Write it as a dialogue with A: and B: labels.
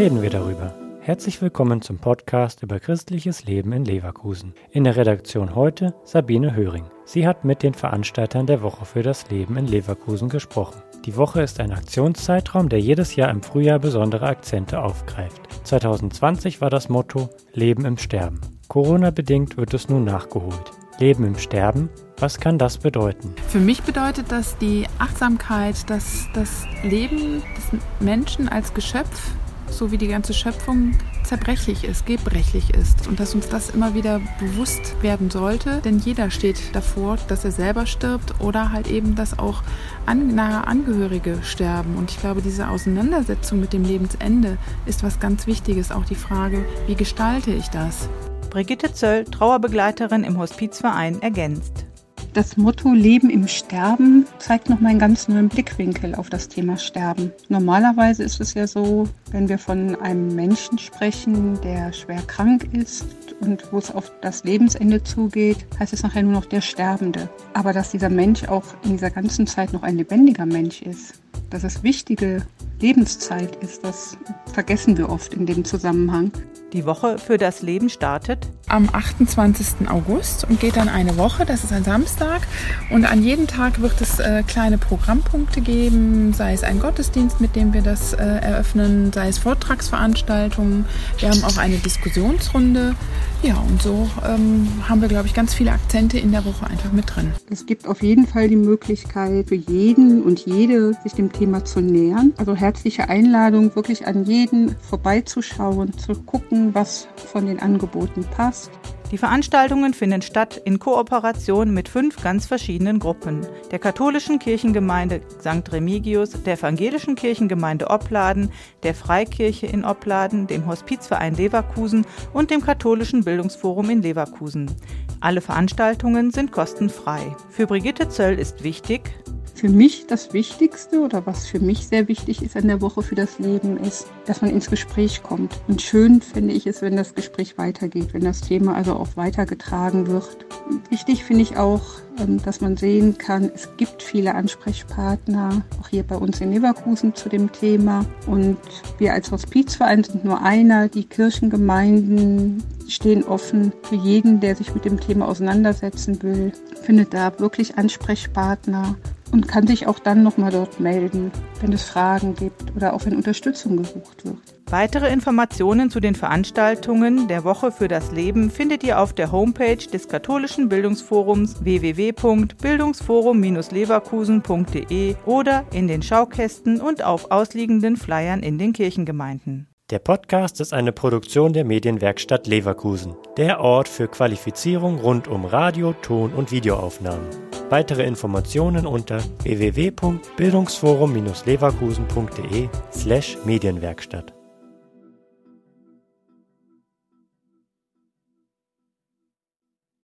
A: reden wir darüber. Herzlich willkommen zum Podcast über christliches Leben in Leverkusen. In der Redaktion heute Sabine Höring. Sie hat mit den Veranstaltern der Woche für das Leben in Leverkusen gesprochen. Die Woche ist ein Aktionszeitraum, der jedes Jahr im Frühjahr besondere Akzente aufgreift. 2020 war das Motto Leben im Sterben. Corona-bedingt wird es nun nachgeholt. Leben im Sterben, was kann das bedeuten?
B: Für mich bedeutet das die Achtsamkeit, dass das Leben des Menschen als Geschöpf so wie die ganze Schöpfung zerbrechlich ist, gebrechlich ist und dass uns das immer wieder bewusst werden sollte, denn jeder steht davor, dass er selber stirbt oder halt eben, dass auch an, nahe Angehörige sterben und ich glaube, diese Auseinandersetzung mit dem Lebensende ist was ganz Wichtiges, auch die Frage, wie gestalte ich das?
C: Brigitte Zöll, Trauerbegleiterin im Hospizverein, ergänzt.
D: Das Motto Leben im Sterben zeigt nochmal einen ganz neuen Blickwinkel auf das Thema Sterben. Normalerweise ist es ja so, wenn wir von einem Menschen sprechen, der schwer krank ist und wo es auf das Lebensende zugeht, heißt es nachher nur noch der Sterbende. Aber dass dieser Mensch auch in dieser ganzen Zeit noch ein lebendiger Mensch ist, dass es wichtige Lebenszeit ist, das vergessen wir oft in dem Zusammenhang.
C: Die Woche für das Leben startet
B: am 28. August und geht dann eine Woche. Das ist ein Samstag. Und an jedem Tag wird es äh, kleine Programmpunkte geben, sei es ein Gottesdienst, mit dem wir das äh, eröffnen, sei es Vortragsveranstaltungen. Wir haben auch eine Diskussionsrunde. Ja, und so ähm, haben wir, glaube ich, ganz viele Akzente in der Woche einfach mit drin.
D: Es gibt auf jeden Fall die Möglichkeit für jeden und jede, sich dem Thema zu nähern. Also herzliche Einladung, wirklich an jeden vorbeizuschauen, zu gucken, was von den Angeboten passt.
C: Die Veranstaltungen finden statt in Kooperation mit fünf ganz verschiedenen Gruppen. Der katholischen Kirchengemeinde St. Remigius, der evangelischen Kirchengemeinde Opladen, der Freikirche in Opladen, dem Hospizverein Leverkusen und dem katholischen Bildungsforum in Leverkusen. Alle Veranstaltungen sind kostenfrei. Für Brigitte Zöll ist wichtig,
D: für mich das Wichtigste oder was für mich sehr wichtig ist an der Woche für das Leben ist, dass man ins Gespräch kommt. Und schön finde ich es, wenn das Gespräch weitergeht, wenn das Thema also auch weitergetragen wird. Wichtig finde ich auch, ähm, dass man sehen kann, es gibt viele Ansprechpartner, auch hier bei uns in Leverkusen zu dem Thema. Und wir als Hospizverein sind nur einer. Die Kirchengemeinden stehen offen für jeden, der sich mit dem Thema auseinandersetzen will, findet da wirklich Ansprechpartner und kann sich auch dann nochmal dort melden, wenn es Fragen gibt oder auch wenn Unterstützung gesucht wird.
C: Weitere Informationen zu den Veranstaltungen der Woche für das Leben findet ihr auf der Homepage des katholischen Bildungsforums www.bildungsforum-leverkusen.de oder in den Schaukästen und auf ausliegenden Flyern in den Kirchengemeinden.
A: Der Podcast ist eine Produktion der Medienwerkstatt Leverkusen, der Ort für Qualifizierung rund um Radio, Ton und Videoaufnahmen. Weitere Informationen unter www.bildungsforum-leverkusen.de slash Medienwerkstatt.